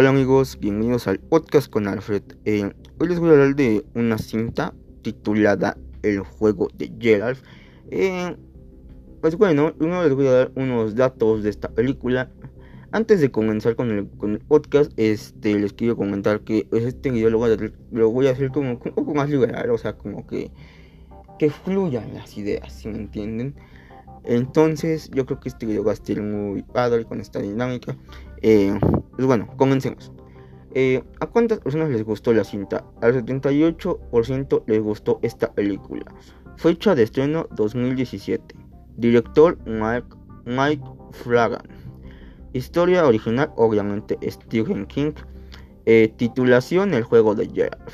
Hola amigos, bienvenidos al podcast con Alfred. Eh, hoy les voy a hablar de una cinta titulada El juego de Gerald. Eh, pues bueno, primero les voy a dar unos datos de esta película. Antes de comenzar con el, podcast, este, les quiero comentar que pues, este video lo voy, a, lo voy a hacer como un poco más liberal, o sea, como que, que fluyan las ideas, si me entienden. Entonces, yo creo que este video va a estar muy padre con esta dinámica. Eh, pues bueno, comencemos. Eh, ¿A cuántas personas les gustó la cinta? Al 78% les gustó esta película. Fecha de estreno 2017. Director Mike, Mike Flanagan. Historia original, obviamente, Stephen King. Eh, titulación El juego de Gerald.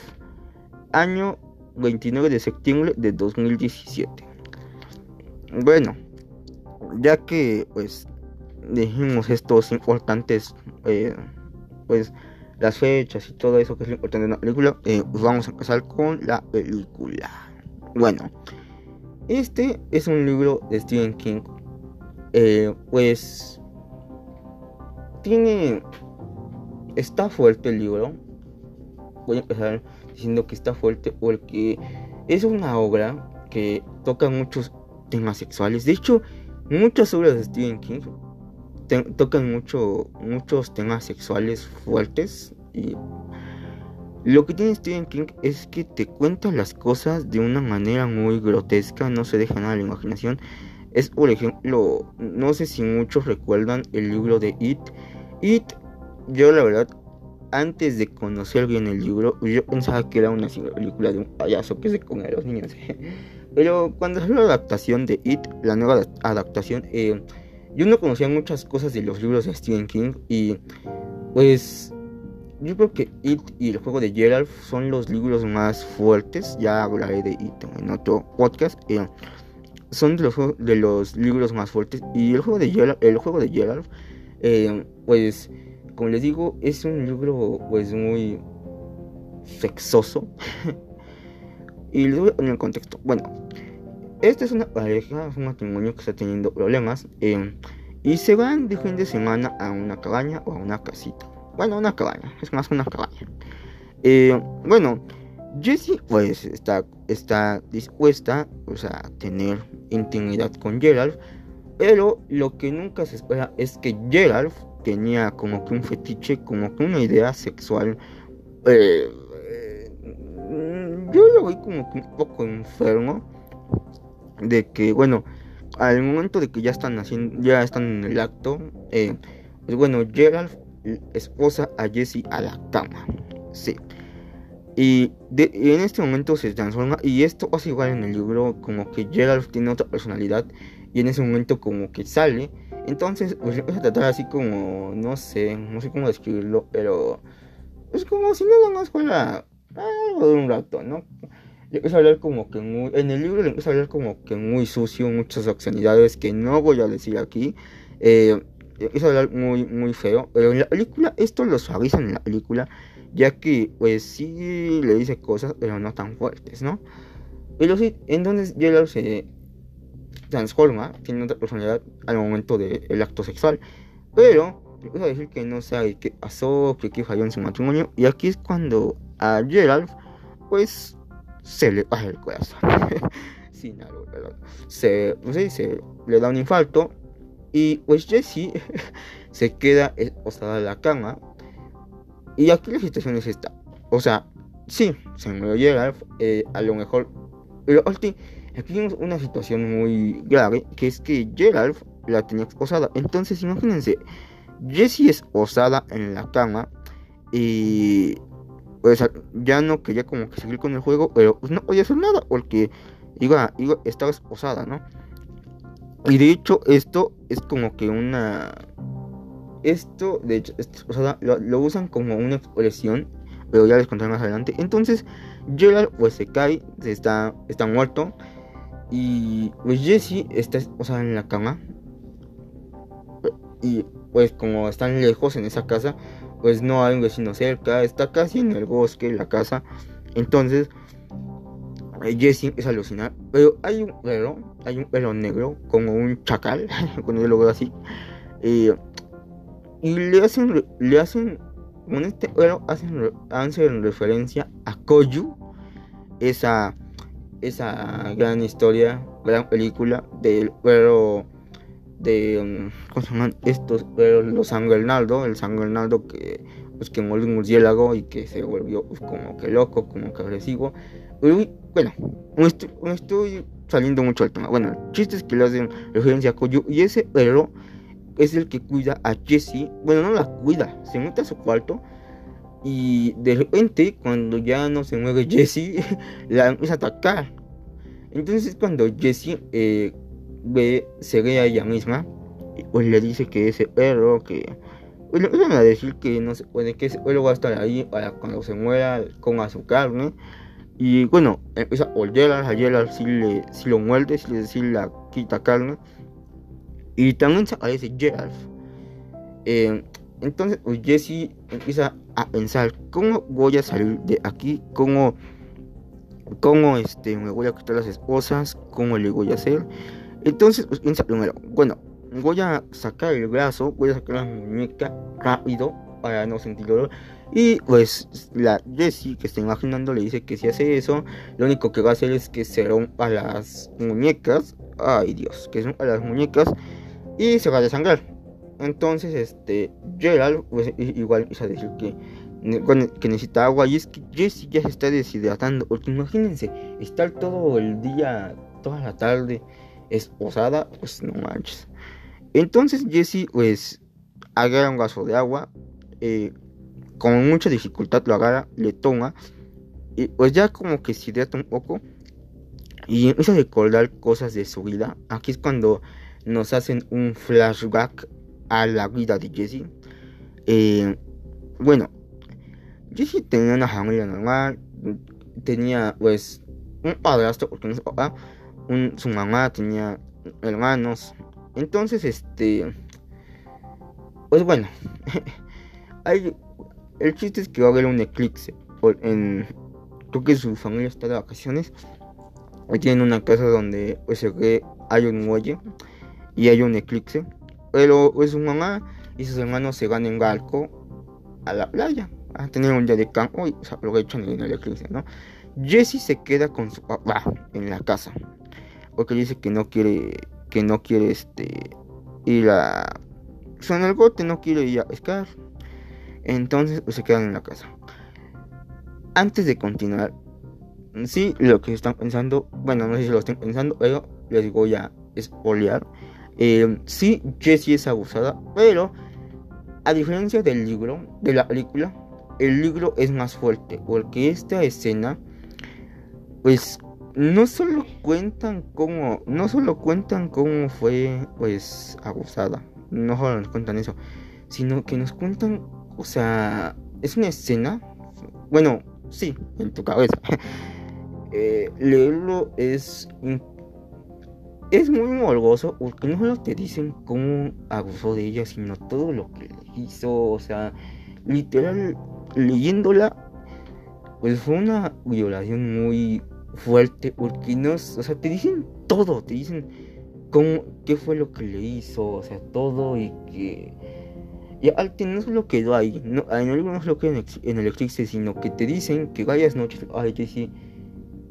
Año 29 de septiembre de 2017. Bueno, ya que pues dijimos estos importantes, eh, pues las fechas y todo eso que es importante de la película, eh, vamos a empezar con la película. Bueno, este es un libro de Stephen King, eh, pues tiene, está fuerte el libro. Voy a empezar diciendo que está fuerte porque es una obra que toca muchos temas sexuales. De hecho, muchas obras de Stephen King tocan mucho, muchos temas sexuales fuertes y lo que tiene Stephen King es que te cuenta las cosas de una manera muy grotesca, no se deja nada a la imaginación. Es por ejemplo, no sé si muchos recuerdan el libro de It. It, yo la verdad, antes de conocer bien el libro, yo pensaba que era una película de un payaso que se come a los niños. Pero cuando salió la adaptación de It, la nueva adaptación, eh, yo no conocía muchas cosas de los libros de Stephen King y pues yo creo que It y el juego de Gerald son los libros más fuertes. Ya hablaré de It en otro podcast. Eh, son de los, de los libros más fuertes. Y el juego de Gerald, el juego de Gerald eh, pues como les digo, es un libro pues muy sexoso. y les voy a poner en contexto. Bueno, esta es una pareja, es un matrimonio que está teniendo problemas eh, y se van de fin de semana a una cabaña o a una casita. Bueno, una cabaña, es más una cabaña. Eh, bueno, Jessie pues está, dispuesta pues, a tener intimidad con Gerald, pero lo que nunca se espera es que Gerald tenía como que un fetiche, como que una idea sexual. Eh, yo lo vi como que un poco enfermo de que, bueno, al momento de que ya están haciendo, ya están en el acto, eh, pues bueno, Gerald esposa a Jesse a la cama, sí. Y, en este momento se transforma, y esto pasa igual en el libro, como que Gerald tiene otra personalidad, y en ese momento como que sale, entonces pues empieza a tratar así como, no sé, no sé cómo describirlo, pero es como si nada más fuera algo de un rato, ¿no? Le empieza a hablar como que muy, en el libro le empieza a hablar como que muy sucio, muchas obscenidades que no voy a decir aquí. Eh, empieza a hablar muy, muy feo. Pero en la película, esto lo suavizan en la película, ya que pues sí le dice cosas, pero no tan fuertes, ¿no? Pero sí, entonces Gerald se transforma, tiene otra personalidad al momento del acto sexual. Pero empieza a decir que no sabe qué pasó, que qué falló en su matrimonio. Y aquí es cuando a Gerald, pues se le baja el corazón. Sin algo, Se, pues, se le da un infarto y pues Jesse se queda posada en la cama. Y aquí la situación es esta. O sea, sí, se murió Gerald, eh, a lo mejor... Pero aquí tenemos una situación muy grave, que es que Gerald la tenía posada. Entonces, imagínense, Jessie es osada en la cama y pues ya no quería como que seguir con el juego, pero pues no podía hacer nada porque iba, iba, estaba esposada, ¿no? Y de hecho esto es como que una... Esto, de hecho, esposada, lo, usan como una expresión, pero ya les contaré más adelante. Entonces, Gerald pues se cae, está, está muerto. Y pues Jesse está esposada en la cama. Y pues como están lejos en esa casa, pues no hay un vecino cerca, está casi en el bosque la casa. Entonces, eh, Jesse es alucinar. Pero hay un perro, hay un perro negro, como un chacal, cuando yo lo así. y le hacen, le hacen con este héroe hacen, hacen referencia a Koyu, esa, esa gran historia, gran película del héroe de mm, ¿cómo se llaman estos? los Sangrenaldo, el Sangrenaldo que pues que murió un murciélago y que se volvió pues, como que loco, como que agresivo. bueno, no estoy, saliendo mucho del tema. Bueno, el chiste es que le hacen referencia a Koyu y ese perro es el que cuida a Jessie. Bueno, no la cuida, se mete a su cuarto y de repente cuando ya no se mueve Jessie, la empieza a atacar. Entonces cuando Jessie eh, ve, se ve a ella misma, pues le dice que ese perro que bueno, pues, a decir que no se puede, que él va a estar ahí para cuando se muera, con su carne. Y bueno, empieza a oler a Gerald si, le, si lo muerde, si le si la quita carne. Y también se aparece Gerald. Eh, entonces, pues Jesse empieza a pensar: ¿cómo voy a salir de aquí? ¿Cómo, cómo este, me voy a quitar las esposas? ¿Cómo le voy a hacer? Entonces, pues piensa primero: bueno, voy a sacar el brazo, voy a sacar la muñeca rápido para no sentir dolor. Y pues la Jessie que está imaginando le dice que si hace eso, lo único que va a hacer es que se rompa las muñecas. Ay Dios, que se rompa las muñecas y se va a desangrar. Entonces, este, Gerald, pues igual a decir que, que necesita agua. Y es que Jessie ya se está deshidratando. Porque imagínense, estar todo el día, toda la tarde esposada, pues no manches. Entonces Jesse pues agarra un vaso de agua, eh, con mucha dificultad lo agarra, le toma y pues ya como que se hidrata un poco y empieza a recordar cosas de su vida. Aquí es cuando nos hacen un flashback a la vida de Jesse. Eh, bueno, Jesse tenía una familia normal, tenía pues un padrastro porque no es su mamá tenía hermanos, entonces, este. Pues bueno. hay, el chiste es que va a haber un eclipse. En, creo que su familia está de vacaciones. Hoy tienen una casa donde pues, se ve, hay un muelle y hay un eclipse. Pero pues, su mamá y sus hermanos se van en barco a la playa a tener un día de campo y pues, aprovechan en el eclipse, ¿no? Jesse se queda con su papá en la casa porque dice que no quiere que no quiere este ir a son el bote no quiere ir a pescar. Entonces pues, se quedan en la casa. Antes de continuar sí lo que están pensando bueno no sé si lo están pensando pero les voy a espolear. Eh, sí Jessie es abusada pero a diferencia del libro de la película el libro es más fuerte porque esta escena pues no solo cuentan cómo, no solo cuentan cómo fue pues abusada, no solo nos cuentan eso, sino que nos cuentan, o sea, es una escena, bueno, sí, en tu cabeza. eh, leerlo es es muy morboso porque no solo te dicen cómo abusó de ella, sino todo lo que hizo, o sea, literal leyéndola pues fue una violación muy fuerte porque no, o sea, te dicen todo, te dicen cómo, qué fue lo que le hizo, o sea, todo y que... Y al no solo quedó ahí, no, en no solo quedó en, el eclipse, sino que te dicen que varias noches, ay, Jesse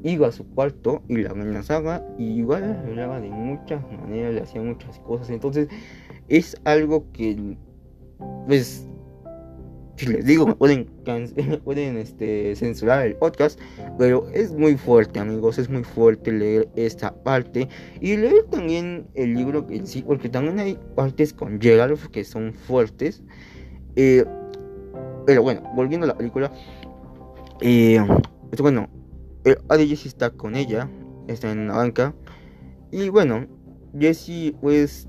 iba a su cuarto y la amenazaba y igual la hablaba de muchas maneras, le hacía muchas cosas, entonces es algo que, pues, si les digo, pueden, pueden este, censurar el podcast, pero es muy fuerte, amigos, es muy fuerte leer esta parte y leer también el libro en sí, porque también hay partes con Gerald que son fuertes. Eh, pero bueno, volviendo a la película, eh, pues bueno, Adi Jesse está con ella, está en la banca, y bueno, Jesse pues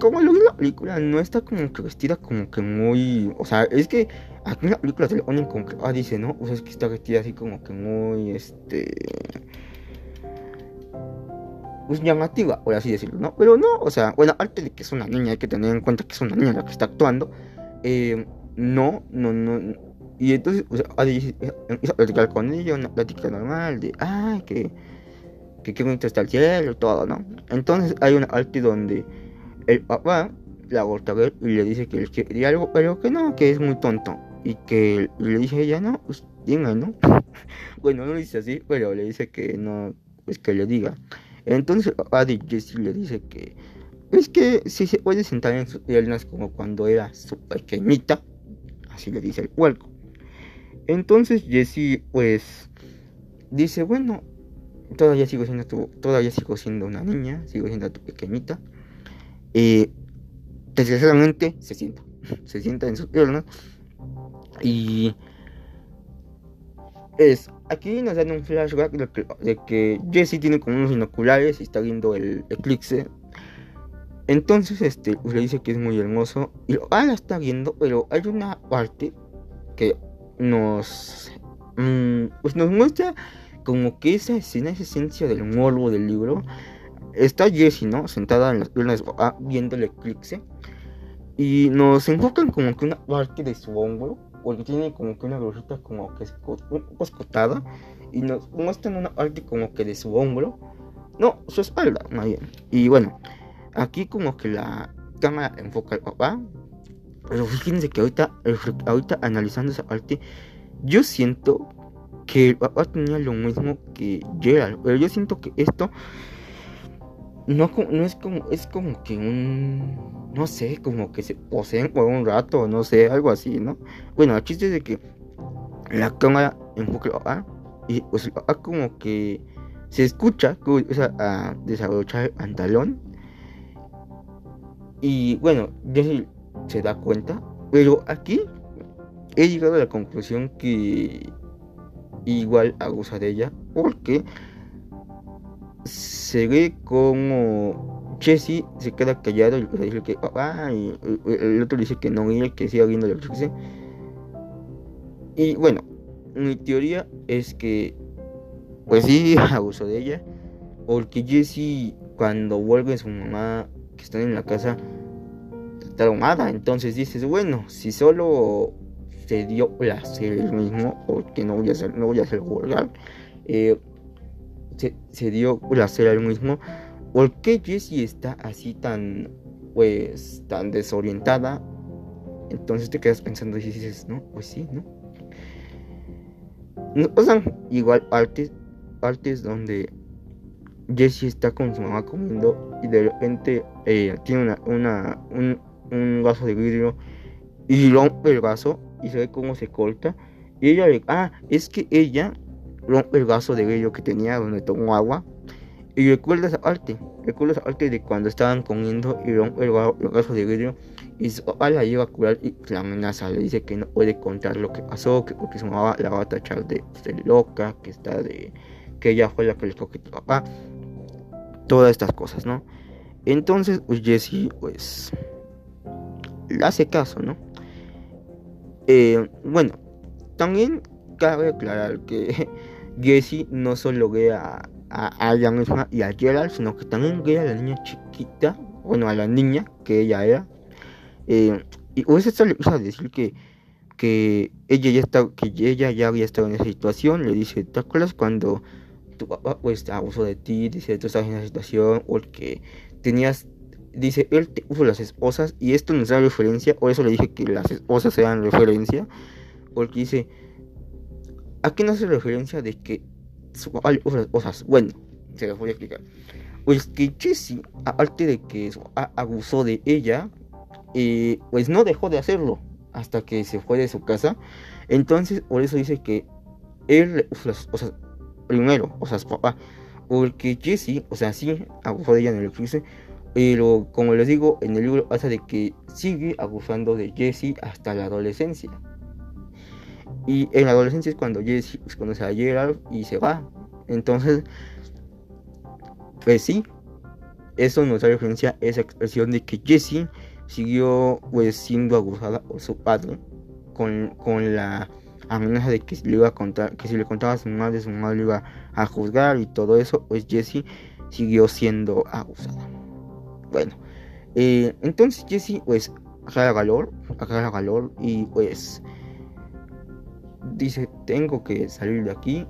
como lo la película, no está como que vestida como que muy. O sea, es que aquí en la película se le ponen como que. Ah, dice, ¿no? O sea, es que está vestida así como que muy. Este. Pues llamativa, por así decirlo, ¿no? Pero no, o sea, bueno, aparte de que es una niña, hay que tener en cuenta que es una niña la que está actuando. Eh, no, no, no. Y entonces, o sea, empieza a platicar con ella, una plática normal de, ay, que, que qué bonito está el cielo y todo, ¿no? Entonces hay una parte donde el papá la voltea a ver y le dice que le quiere algo, pero que no, que es muy tonto. Y que le dice ella, no, pues diga, ¿no? bueno, no le dice así, pero le dice que no, pues que le diga. Entonces a Jesse le dice que es que si se puede sentar en sus piernas como cuando era su pequeñita, así le dice el huelco. Entonces Jessie pues dice, bueno, todavía sigo siendo tu, todavía sigo siendo una niña, sigo siendo tu pequeñita. Y desgraciadamente se sienta, se sienta en sus piernas. Y es, aquí nos dan un flashback de que, Jesse tiene como unos binoculares y está viendo el eclipse entonces, este, pues, le dice que es muy hermoso. Y ah, está viendo, pero hay una parte que nos. Mm, pues nos muestra como que esa escena, esa esencia del morbo del libro. Está Jessie, ¿no? Sentada en las piernas ah, viendo el eclipse. Y nos enfocan como que una parte de su hombro. Porque tiene como que una rosita como que escotada. Y nos muestran una parte como que de su hombro. No, su espalda, más bien. Y bueno. Aquí como que la cámara enfoca al papá. Pero fíjense que ahorita, ahorita analizando esa parte, yo siento que el papá tenía lo mismo que Gerald. Pero yo siento que esto no, no es como, es como que un, no sé, como que se poseen por un rato, no sé, algo así, ¿no? Bueno, el chiste es de que la cámara enfoca al papá y pues el papá como que se escucha a desabrochar el pantalón y bueno, Jesse se da cuenta. Pero aquí he llegado a la conclusión que igual abusa de ella. Porque se ve como Jesse se queda callado y dice que ah, el otro dice que no y que siga viendo que dice. Y bueno, mi teoría es que pues sí abusó de ella. Porque Jesse cuando vuelve su mamá que están en la casa traumada. Entonces dices, bueno, si solo se dio placer el mismo, porque no voy a hacer, no voy a hacer vulgar, eh, se, se, dio placer al mismo, ¿por qué Jessie está así tan, pues, tan desorientada? Entonces te quedas pensando y dices, no, pues sí, ¿no? No pasan igual artes, artes donde Jessie está con su mamá comiendo y de repente eh, tiene una, una un, un, vaso de vidrio y rompe el vaso y se ve cómo se corta. Y ella le, ah, es que ella el vaso de vidrio que tenía donde tomó agua y recuerda esa parte, recuerda esa parte de cuando estaban comiendo y rompe el, vaso de vidrio y su papá la lleva a curar y la amenaza, le dice que no puede contar lo que pasó, que porque su mamá la va a tachar de, de loca, que está de que ella fue la que le cogió a papá todas estas cosas, ¿no? Entonces, pues Jesse, pues, le hace caso, ¿no? Eh, bueno, también cabe aclarar que Jesse no solo ve a, ella misma y a Gerald, sino que también ve a la niña chiquita, bueno, a la niña que ella era. Eh, y pues esto le decir que, que ella ya está, que ella ya había estado en esa situación, le dice, ¿te acuerdas cuando tu papá pues abusó de ti, dice, tú estás en esa situación, porque tenías, dice, él te puso las esposas, y esto nos da referencia, o eso le dije que las esposas sean referencia, porque dice, aquí no hace referencia de que las esposas, bueno, se las voy a explicar. Pues que Jesse, aparte de que abusó de ella, eh, pues no dejó de hacerlo hasta que se fue de su casa. Entonces, por eso dice que él las esposas primero, o sea, papá. Porque Jesse, o sea, sí abusó de ella en el eclipse, pero como les digo, en el libro pasa de que sigue abusando de Jesse hasta la adolescencia. Y en la adolescencia es cuando Jesse conoce a Gerald y se va. Entonces, pues sí, eso nos da referencia a esa expresión de que Jesse siguió pues siendo abusada por su padre con, con la amenaza de que si le iba a contar, que si le contaba a su madre, su madre iba a juzgar y todo eso, pues Jessie siguió siendo abusada. Bueno, eh, entonces Jessie pues agarra valor, agarra valor y pues dice tengo que salir de aquí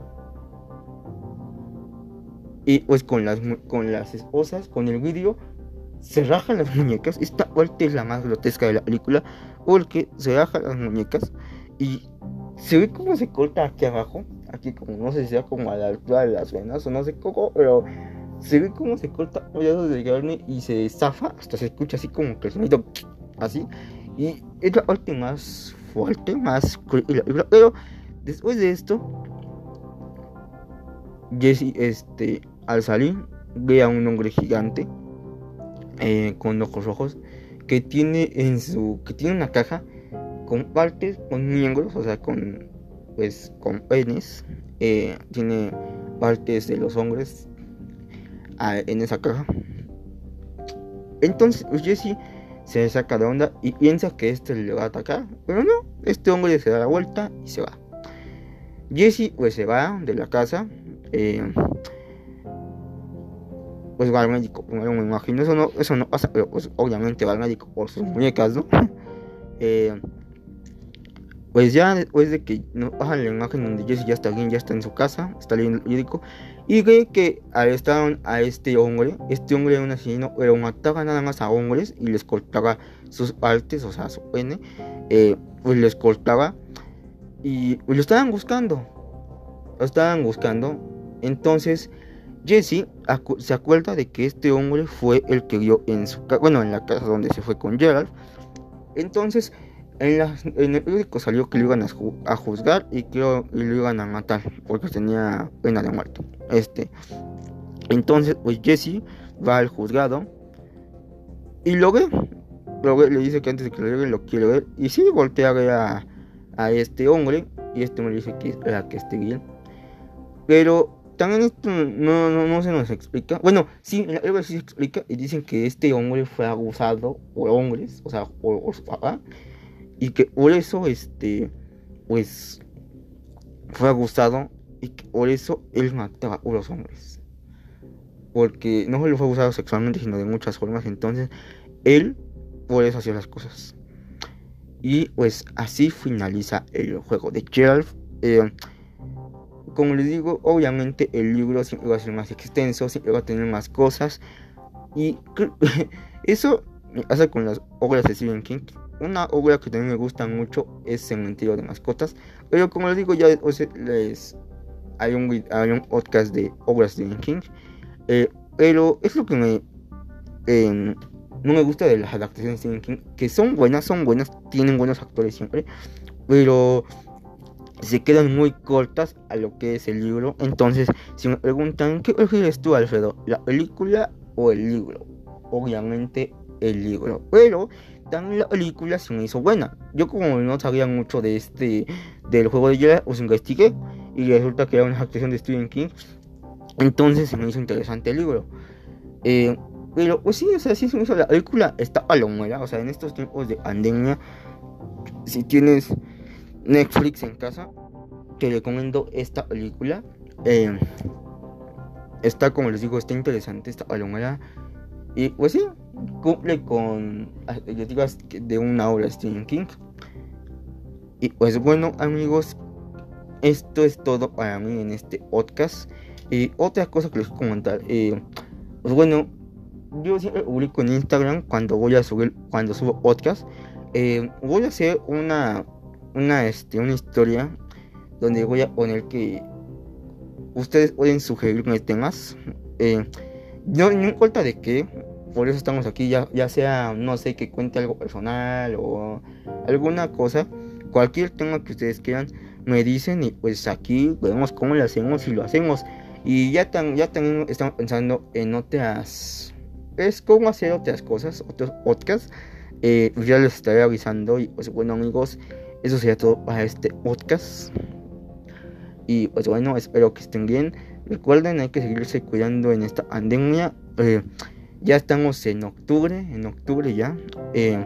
y pues con las con las esposas, con el vídeo se rajan las muñecas. Esta parte es la más grotesca de la película. Porque se rajan las muñecas y se ve como se corta aquí abajo. Aquí como no sé si sea como a la altura de las venas o no sé cómo, pero se ve como se corta pedazos de carne y se zafa. Hasta se escucha así como que el sonido así. Y es la parte más fuerte, más Pero después de esto, Jesse, este, al salir, ve a un hombre gigante eh, con ojos rojos que tiene en su que tiene una caja con partes con miembros o sea con pues con penes eh, tiene partes de los hombres ah, en esa caja. Entonces pues, Jesse se saca de onda y piensa que este le va a atacar. Pero no este hombre se da la vuelta y se va. Jesse pues se va de la casa eh, pues va al médico, primero me imagino, eso no, eso no pasa, pero pues obviamente va al médico por sus muñecas, ¿no? Eh, pues ya después de que bajan la imagen donde Jesse ya está bien, ya está en su casa, está leyendo el médico, y ve que arrestaron a este hombre, este hombre era un asesino, pero mataba nada más a hombres y les cortaba sus partes, o sea, su pene, eh, pues les cortaba. Y pues lo estaban buscando, lo estaban buscando, entonces Jesse se acuerda de que este hombre fue el que vio en su casa, bueno, en la casa donde se fue con Gerald. Entonces, en, el periódico salió que lo iban a, juzgar y que lo, iban a matar porque tenía pena de muerte. Este, entonces, pues Jesse va al juzgado y lo ve. Le dice que antes de que lo llegue lo quiere ver. Y sí, voltea a este hombre. Y este hombre dice que era que esté bien. Pero también esto no, no, no, se nos explica. Bueno, sí, la sí se explica y dicen que este hombre fue abusado por hombres, o sea, por, su papá, y que por eso, este, pues, fue abusado y que por eso él mataba a los hombres. Porque no solo fue abusado sexualmente, sino de muchas formas. Entonces, él por eso hacía las cosas. Y pues así finaliza el juego de Gerald. Eh, como les digo, obviamente el libro siempre va a ser más extenso, siempre va a tener más cosas. Y eso pasa con las obras de Stephen King. Una obra que también me gusta mucho es Cementerio de Mascotas. Pero como les digo, ya les hay un, hay un podcast de obras de King. Eh, pero es lo que me em, no me gusta de las adaptaciones de King. Que son buenas, son buenas, tienen buenos actores siempre. Pero se quedan muy cortas a lo que es el libro. Entonces, si me preguntan, ¿qué prefieres tú, Alfredo? ¿La película o el libro? Obviamente el libro. Pero también la película se me hizo buena. Yo como no sabía mucho de este del juego de Jedi, os investigué y resulta que era una actuación de Stephen King. Entonces se me hizo interesante el libro. Eh, pero pues sí, o sea, sí se me hizo la película está palomera. O sea, en estos tiempos de pandemia, si tienes Netflix en casa, te recomiendo esta película. Eh, está, como les digo, está interesante esta palomera. Y pues sí, cumple con digas de una obra de Stephen King. Y pues bueno, amigos, esto es todo para mí en este podcast. Y otra cosa que les quiero comentar, eh, pues bueno, yo siempre publico en Instagram cuando voy a subir, cuando subo podcast. Eh, voy a hacer una una, este, una historia donde voy a poner que ustedes pueden sugerirme temas. Eh, no, no importa de qué, por eso estamos aquí, ya, ya sea, no sé, que cuente algo personal o alguna cosa, cualquier tema que ustedes quieran, me dicen y pues aquí vemos cómo lo hacemos y lo hacemos. Y ya, tan, ya también estamos pensando en otras, es cómo hacer otras cosas, otros podcasts. Eh, ya les estaré avisando y pues bueno amigos, eso sería todo para este podcast. Y pues bueno, espero que estén bien. Recuerden, hay que seguirse cuidando en esta pandemia. Eh, ya estamos en octubre, en octubre ya. Eh,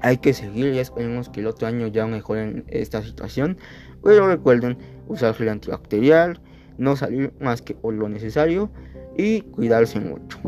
hay que seguir, ya esperemos que el otro año ya mejoren esta situación. Pero recuerden usar gel antibacterial, no salir más que por lo necesario y cuidarse mucho.